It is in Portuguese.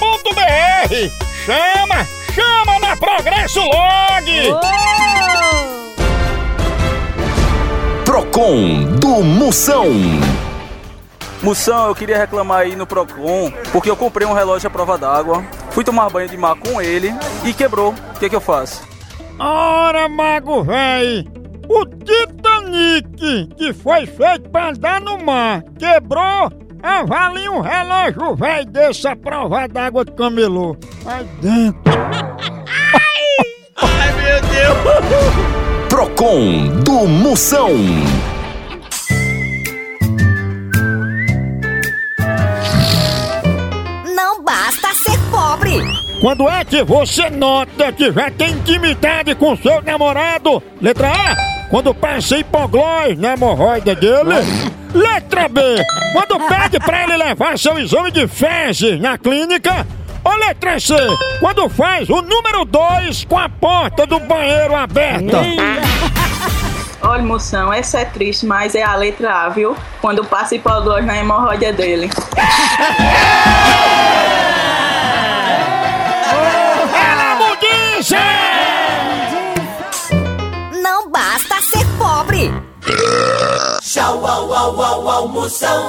progressolog.com.br. Chama, chama na Progresso Log. Oh! Procon do Moção. Moção, eu queria reclamar aí no Procon, porque eu comprei um relógio à prova d'água, fui tomar banho de mar com ele e quebrou. O que, que eu faço? Ora, mago véi, o Titanic, que foi feito pra andar no mar, quebrou, avalia um relógio véi desse à prova d'água de camelô. Aí dentro. Procon do Moção. Não basta ser pobre. Quando é que você nota que já tem intimidade com seu namorado? Letra A. Quando passa hipoglós na hemorroida dele. Letra B. Quando pede pra ele levar seu exame de fezes na clínica. Ou letra C. Quando faz o número 2 com a porta do banheiro aberta. Olha, moção, essa é triste, mas é a letra A, viu? Quando passa hipoglós na hemorroida dele. Au, au, au, au, Moção.